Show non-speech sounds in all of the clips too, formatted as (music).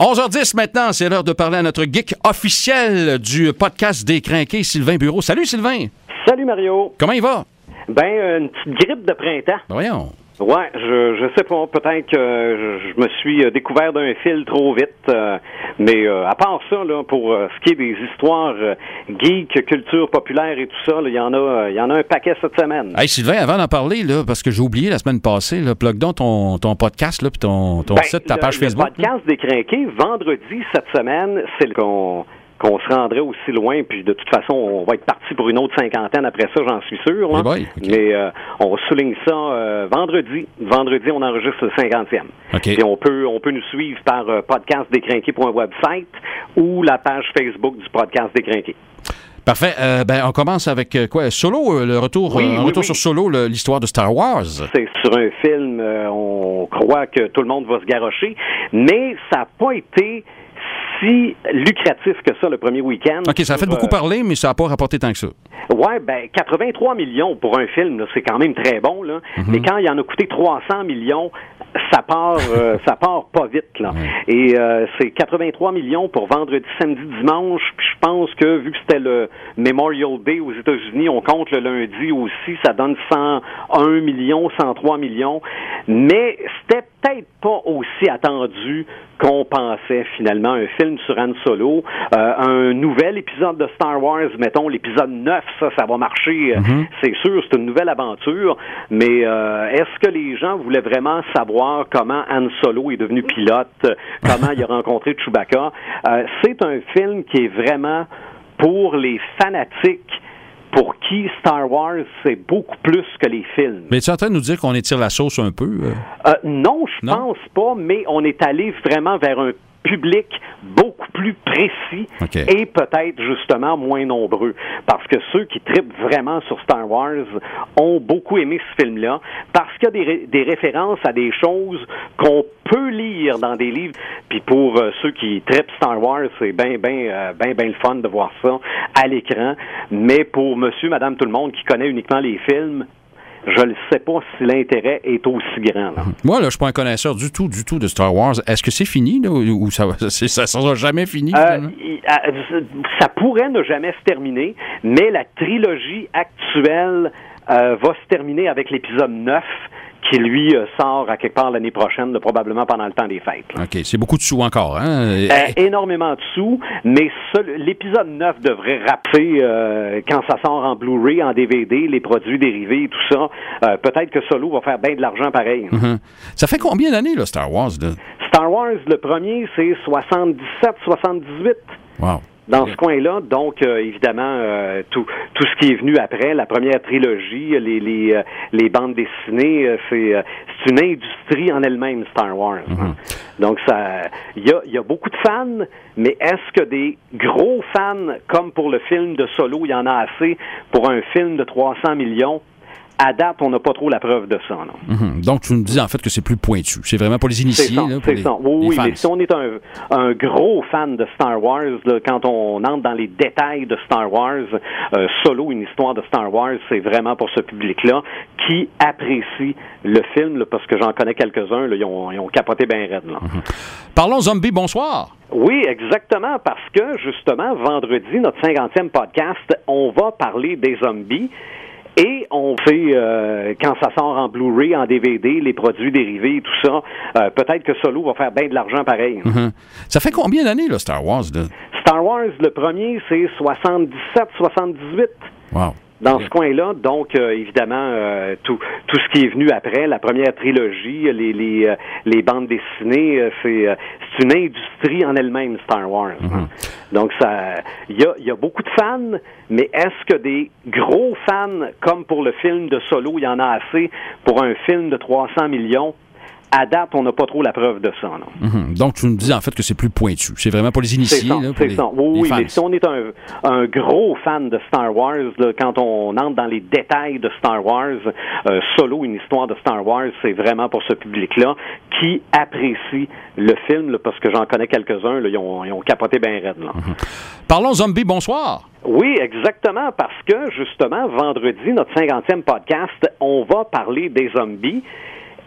11h10 maintenant, c'est l'heure de parler à notre geek officiel du podcast des Crinqués, Sylvain Bureau. Salut Sylvain! Salut Mario! Comment il va? Ben, une petite grippe de printemps. Ben voyons. Ouais, je, je sais pas, peut-être que je, je me suis euh, découvert d'un fil trop vite, euh, mais euh, à part ça, là, pour euh, ce qui est des histoires euh, geek, culture populaire et tout ça, il y en a, il y en a un paquet cette semaine. Hey Sylvain, avant d'en parler, là, parce que j'ai oublié la semaine passée, là, plug donc ton, ton podcast, là, puis ton, ton Ben, site, ta le- page Facebook. Le podcast des Crinqués, vendredi cette semaine, c'est le- qu'on qu'on se rendrait aussi loin, puis de toute façon, on va être parti pour une autre cinquantaine après ça, j'en suis sûr. là. Eh boy. Mais euh, on souligne ça euh, vendredi. Vendredi, on enregistre le 50e. OK. Puis on peut, on peut nous suivre par euh, ou la page Facebook du podcast Décrinqués. Parfait. Euh, ben, on commence avec euh, quoi? Solo, euh, le retour, Oui, un oui, retour oui. sur Solo, l'histoire de Star Wars. C'est sur un film, on croit que tout le monde va se garrocher, mais ça n'a pas été si lucratif que ça le premier week-end. OK, ça a fait beaucoup euh, parler, mais ça n'a pas rapporté tant que ça. Ouais, ben 83 millions pour un film, c'est quand même très bon là. Mhm. Mais quand il en a coûté 300 millions, ça part, euh, (laughs) ça part pas vite là. Et euh, c'est 83 millions pour vendredi, samedi, dimanche. Puis je pense que vu que c'était le Memorial Day aux États-Unis, on compte le lundi aussi, ça donne 101 millions, 103 millions. Mais c'était peut-être pas aussi attendu qu'on pensait finalement. Un film sur Han Solo, euh, un nouvel épisode de Star Wars, mettons l'épisode 9, ça, ça va marcher, euh, c'est sûr, c'est une nouvelle aventure, mais euh, est-ce que les gens voulaient vraiment savoir comment Han Solo est devenu pilote, comment il a (laughs) rencontré Chewbacca? Euh, c'est un film qui est vraiment pour les fanatiques pour qui Star Wars, c'est beaucoup plus que les films. Mais tu es en train de nous dire qu'on étire la sauce un peu? euh? Euh, non, je pense pas, mais on est allé vraiment vers un public beaucoup plus précis et peut-être justement moins nombreux. Parce que ceux qui tripent vraiment sur Star Wars ont beaucoup aimé ce film-là parce qu'il y a des, ré- des références à des choses qu'on peut lire dans des livres. Puis pour euh, ceux qui tripent Star Wars, c'est bien, bien, bien, bien le fun de voir ça à l'écran. Mais pour monsieur, madame, tout le monde qui connaît uniquement les films, je ne sais pas si l'intérêt est aussi grand. là. (laughs) Moi, là, je suis pas un connaisseur du tout, du tout de Star Wars. Est-ce que c'est fini, là, ou ça (laughs) ça sera jamais fini? Euh, ça pourrait ne jamais se terminer, mais la trilogie actuelle euh, va se terminer avec l'épisode 9 qui, lui, euh, sort à quelque part l'année prochaine, là, probablement pendant le temps des fêtes. là. OK, c'est beaucoup de sous encore, hein? Euh, énormément de sous, mais l'épisode 9 devrait rappeler euh, quand ça sort en Blu-ray, en DVD, les produits dérivés et tout ça. Euh, Peut-être que Solo va faire bien de l'argent pareil. Mhm. Ça fait combien d'années, là, Star Wars? Là? Star Wars, le premier, c'est 77-78. Wow. Dans ce coin-là. Donc, euh, évidemment, euh, tout, tout ce qui est venu après, la première trilogie, les, les, euh, les bandes dessinées, euh, c'est, euh, c'est une industrie en elle-même, Star Wars. hein. Donc, ça, il y a, il y a beaucoup de fans, mais est-ce que des gros fans, comme pour le film de Solo, il y en a assez pour un film de 300 millions? À date, on n'a pas trop la preuve de ça. Non? Mhm. Donc, tu nous dis en fait que c'est plus pointu. C'est vraiment pour les initiés, c'est ça. Oui, mais si on est un, un gros fan de Star Wars, là, quand on entre dans les détails de Star Wars, euh, solo, une histoire de Star Wars, c'est vraiment pour ce public-là qui apprécie le film, là, parce que j'en connais quelques-uns, ils, ont, ils ont capoté bien raide. Là. Parlons zombies, bonsoir. Oui, exactement, parce que justement, vendredi, notre 50e podcast, on va parler des zombies. Et on fait, euh, quand ça sort en Blu-ray, en DVD, les produits dérivés et tout ça, euh, peut-être que Solo va faire bien de l'argent pareil. Mhm. Ça fait combien d'années, là, Star Wars? Là? Star Wars, le premier, c'est 77-78 Wow. Dans ce coin-là. Donc, euh, évidemment, euh, tout, tout ce qui est venu après, la première trilogie, les, les, euh, les bandes dessinées, euh, c'est, euh, c'est une industrie en elle-même, Star Wars. hein. Donc, ça, il y a, il y a beaucoup de fans, mais est-ce que des gros fans, comme pour le film de Solo, il y en a assez pour un film de 300 millions? À date, on n'a pas trop la preuve de ça. Non? Mhm. Donc, tu nous dis en fait que c'est plus pointu. C'est vraiment pour les initiés, c'est ça. Oui, les oui, fans. mais si on est un, un gros fan de Star Wars, là, quand on entre dans les détails de Star Wars, euh, solo, une histoire de Star Wars, c'est vraiment pour ce public-là qui apprécie le film, là, parce que j'en connais quelques-uns, ils, ont, ils ont capoté bien raide. Là. Parlons zombies, bonsoir. Oui, exactement, parce que justement, vendredi, notre 50e podcast, on va parler des zombies.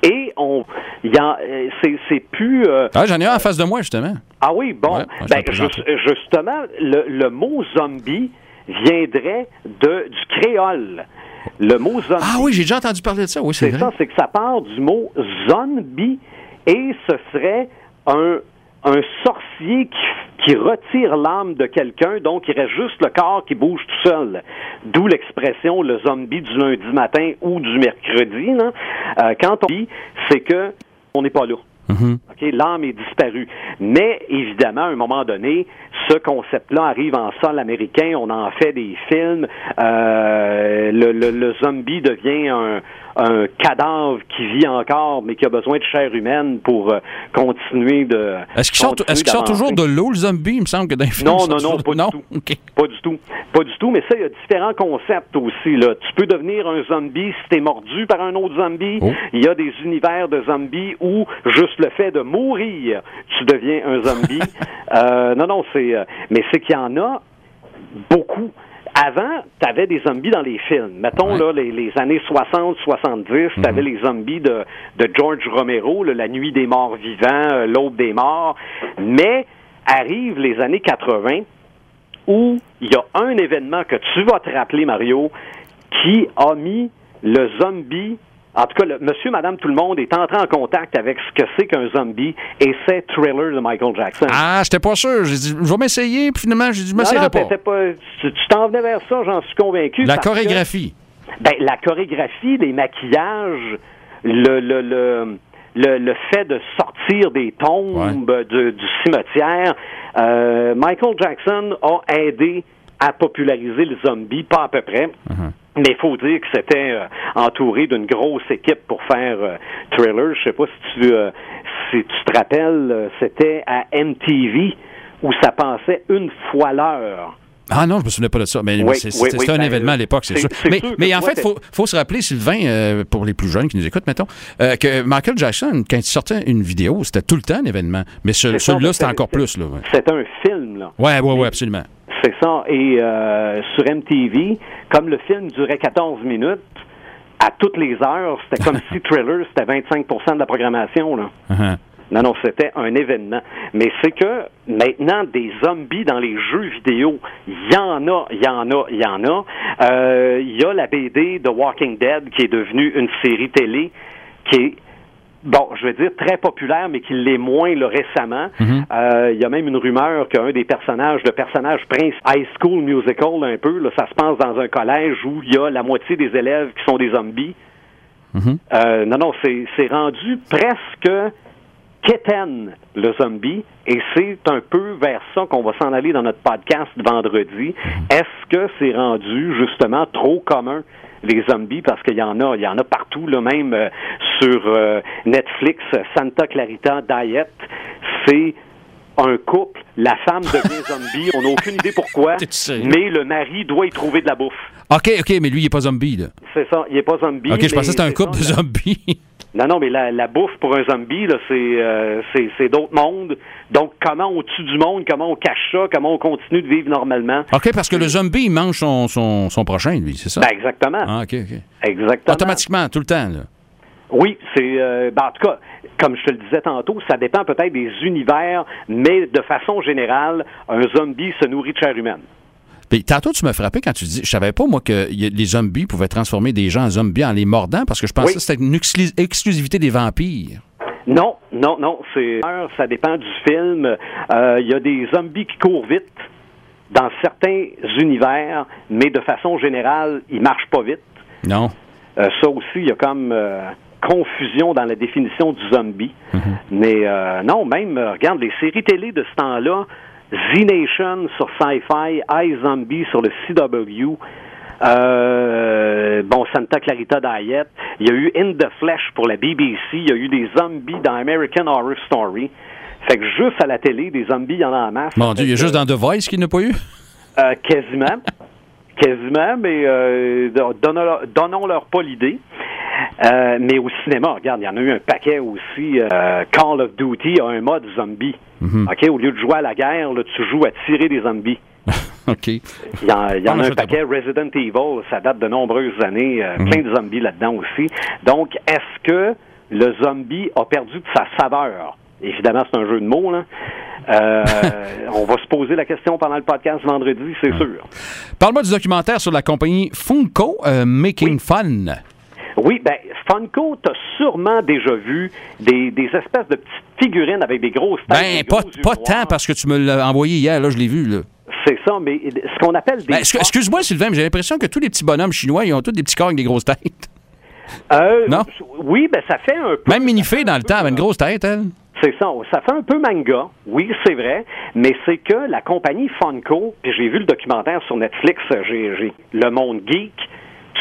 Et on, y a, euh, c'est, c'est plus. euh, Ah, j'en ai un en face de moi, justement. ah oui, bon. Ouais, ouais, je ben, juste- justement, le, le mot zombie viendrait de, du créole. Le mot zombie. Ah oui, j'ai déjà entendu parler de ça. Oui, c'est ça, c'est que ça part du mot zombie et ce serait un, un sorcier qui, qui retire l'âme de quelqu'un, donc il reste juste le corps qui bouge tout seul. D'où l'expression le zombie du lundi matin ou du mercredi. là. Euh, quand on dit, c'est que on n'est pas là. Mhm. OK, l'âme est disparue. Mais évidemment, à un moment donné, ce concept-là arrive en sol américain. On en fait des films. Euh, le, le- le zombie devient un, un cadavre qui vit encore, mais qui a besoin de chair humaine pour euh, continuer de. Est-ce qu'il sort, toujours de l'eau, le zombie? Il me semble que dans les films, Non, non, non, pas du non? tout. OK. Pas du tout. Pas du tout, mais ça, il y a différents concepts aussi. Là. Tu peux devenir un zombie si t'es mordu par un autre zombie. Oh. Il y a des univers de zombies où juste le fait de mourir, tu deviens un zombie. (laughs) Euh, non, non, c'est. euh, mais c'est qu'il y en a beaucoup. Avant, tu avais des zombies dans les films. Mettons, Ouais. là, les, les années 60, 70, tu avais les zombies de, de George Romero, là, La Nuit des Morts Vivants, euh, L'Aube des Morts. Mais arrivent les années 80 où il y a un événement que tu vas te rappeler, Mario, qui a mis le zombie. En tout cas, le, monsieur, madame, tout le monde est entré en contact avec ce que c'est qu'un zombie et c'est Thriller de Michael Jackson. Ah, j'étais pas sûr. J'ai dit, je vais m'essayer, puis finalement, j'ai dit, je m'essayerai pas. pas, tu t'en venais vers ça, j'en suis convaincu. La parce que- chorégraphie. ben, la chorégraphie, les maquillages, le, le, le, le, le fait de sortir des tombes de- du cimetière, euh, Michael Jackson a aidé à populariser le zombie, pas à peu près. Mais il faut dire que c'était euh, entouré d'une grosse équipe pour faire euh, Thriller. Je sais pas si tu, euh, si tu te rappelles, euh, c'était à MTV où ça passait une fois l'heure. Ah non, je me souvenais pas de ça. Mais Oui, oui, c'était oui, c'était un ben, événement à l'époque, c'est sûr. Mais, sûr que mais en fait, il faut, faut se rappeler, Sylvain, euh, pour les plus jeunes qui nous écoutent, mettons, euh, que Michael Jackson, quand il sortait une vidéo, c'était tout le temps un événement. Mais ce- celui-là, c'était encore plus. Là, ouais. C'est un film, là. Ouais, ouais, ouais, absolument. C'est ça. Et euh, sur MTV, comme le film durait 14 minutes, à toutes les heures, c'était comme (laughs) si Thriller, c'était 25% de la programmation. Là. Uh-huh. Non, non, c'était un événement. Mais c'est que maintenant, des zombies dans les jeux vidéo, il y en a, il y en a, il y en a. Euh, Il y a la BD The Walking Dead qui est devenue une série télé qui est Bon, je vais dire très populaire, mais qui l'est moins là, récemment. Euh, Il y a même une rumeur qu'un des personnages, le personnage Prince High School Musical, un peu, là, ça se passe dans un collège où il y a la moitié des élèves qui sont des zombies. Euh, non, non, c'est c'est rendu presque quétaine, le zombie, et c'est un peu vers ça qu'on va s'en aller dans notre podcast vendredi. Est-ce que c'est rendu justement trop commun? les zombies? Parce qu'il y en a il y en a partout là même euh, sur euh, Netflix Santa Clarita Diet c'est un couple, la femme devient (laughs) zombie, on n'a aucune idée pourquoi, (laughs) mais le mari doit y trouver de la bouffe. OK, OK, mais lui, il n'est pas zombie, là. C'est ça, il n'est pas zombie. OK, je pensais que c'était un couple de zombies. (laughs) Non, non, mais la, la bouffe pour un zombie, là, c'est, euh, c'est, c'est d'autres mondes. Donc, comment on tue du monde, comment on cache ça, comment on continue de vivre normalement. OK, parce que le zombie, il mange son, son, son prochain, lui, c'est ça? Ben, exactement. Ah, OK, OK. Exactement. Automatiquement, tout le temps, là. Oui, c'est euh, ben, en tout cas, comme je te le disais tantôt, ça dépend peut-être des univers, mais de façon générale, un zombie se nourrit de chair humaine. Puis tantôt, tu m'as frappé quand tu dis, je savais pas, moi, que y les zombies pouvaient transformer des gens en zombies en les mordant, parce que je pensais Oui. que c'était une exclu- exclusivité des vampires. Non, non, non, c'est ça dépend du film. Euh, Il y a des zombies qui courent vite dans certains univers, mais de façon générale, ils marchent pas vite. Non? Euh, ça aussi, il y a comme euh, confusion dans la définition du zombie. Mais euh, non, même, euh, regarde, les séries télé de ce temps-là, Z-Nation sur Sci-Fi, iZombie sur le CW, euh, bon, Santa Clarita Diet, il y a eu In the Flesh pour la BBC, il y a eu des zombies dans American Horror Story. Fait que juste à la télé, des zombies, il y en a en masse. Mon Dieu, il y a juste dans The Voice qu'il n'a pas eu? euh, quasiment. (laughs) quasiment, mais euh, donnons- donnons-leur pas l'idée. Euh, mais au cinéma, regarde, il y en a eu un paquet aussi. euh, Call of Duty a un mode zombie. OK, au lieu de jouer à la guerre, là, tu joues à tirer des zombies. (laughs) OK. Il y en, il y Ah, en a un paquet. Resident Evil, ça date de nombreuses années. euh, Plein de zombies là-dedans aussi. Donc, est-ce que le zombie a perdu de sa saveur? Évidemment, c'est un jeu de mots, là. Euh, (laughs) on va se poser la question pendant le podcast vendredi, c'est sûr. Parle-moi du documentaire sur la compagnie Funko euh, Making Fun. Oui, ben Funko, t'as sûrement déjà vu des, des espèces de petites figurines avec des grosses têtes. Ben, pas, pas tant parce que tu me l'as envoyé hier, là, je l'ai vu. Là. C'est ça, mais ce qu'on appelle des. Ben, excu- excuse-moi, Sylvain, mais j'ai l'impression que tous les petits bonhommes chinois, ils ont tous des petits corps avec des grosses têtes. Euh, Non? Oui, ben ça fait un peu. Même Minifée, dans le temps, avait une grosse tête, elle. C'est ça. Ça fait un peu manga, oui, c'est vrai, mais c'est que la compagnie Funko, puis j'ai vu le documentaire sur Netflix, j'ai j'ai Le Monde Geek,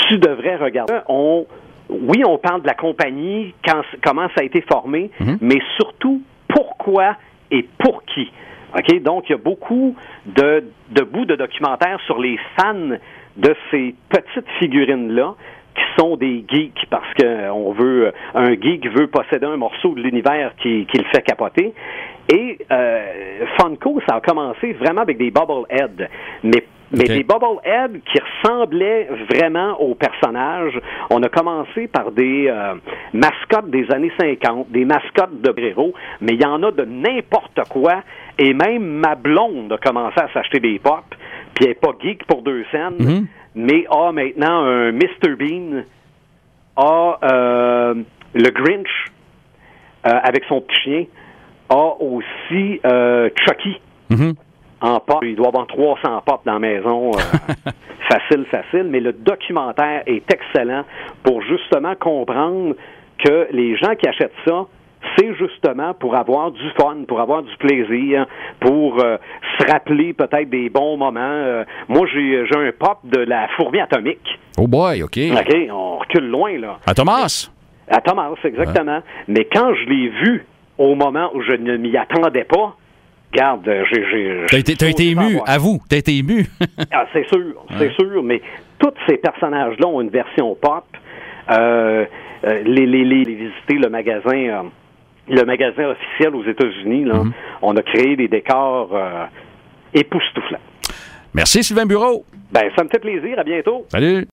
tu devrais regarder. On, oui, on parle de la compagnie, quand, comment ça a été formé, mais surtout pourquoi et pour qui. OK? Donc, il y a beaucoup de, de bouts de documentaires sur les fans de ces petites figurines-là qui sont des geeks parce que on veut un geek veut posséder un morceau de l'univers qui, qui le fait capoter. Et euh, Funko, ça a commencé vraiment avec des bobbleheads, mais mais des bobbleheads qui ressemblaient vraiment aux personnages. On a commencé par des euh, mascottes des années 50, des mascottes de héros, mais il y en a de n'importe quoi. Et même ma blonde a commencé à s'acheter des pop, puis elle n'est pas geek pour deux scènes, Mhm. mais a maintenant un Mr. Bean, a euh, le Grinch euh, avec son petit chien, a aussi Chucky Mhm. En pop. Il doit avoir 300 pop dans la maison. euh, (laughs) facile, facile. Mais le documentaire est excellent pour justement comprendre que les gens qui achètent ça, c'est justement pour avoir du fun, pour avoir du plaisir, pour euh, se rappeler peut-être des bons moments. Euh, moi, j'ai j'ai un pop de la fourmi atomique. Oh boy, OK. OK, on recule loin, là. À Thomas? À Thomas, exactement. Mais quand je l'ai vu au moment où je ne m'y attendais pas, garde, j'ai... j'ai- T'as été, j'ai été ému, voir. avoue, t'as été ému. (laughs) Ah, c'est sûr, c'est sûr, mais tous ces personnages-là ont une version pop. Euh, euh, les, les, les, les visiter le magasin, euh, le magasin officiel aux États-Unis, là, Mm-hmm. on a créé des décors euh, époustouflants. Merci, Sylvain Bureau. Ben, ça me fait plaisir. À bientôt. Salut.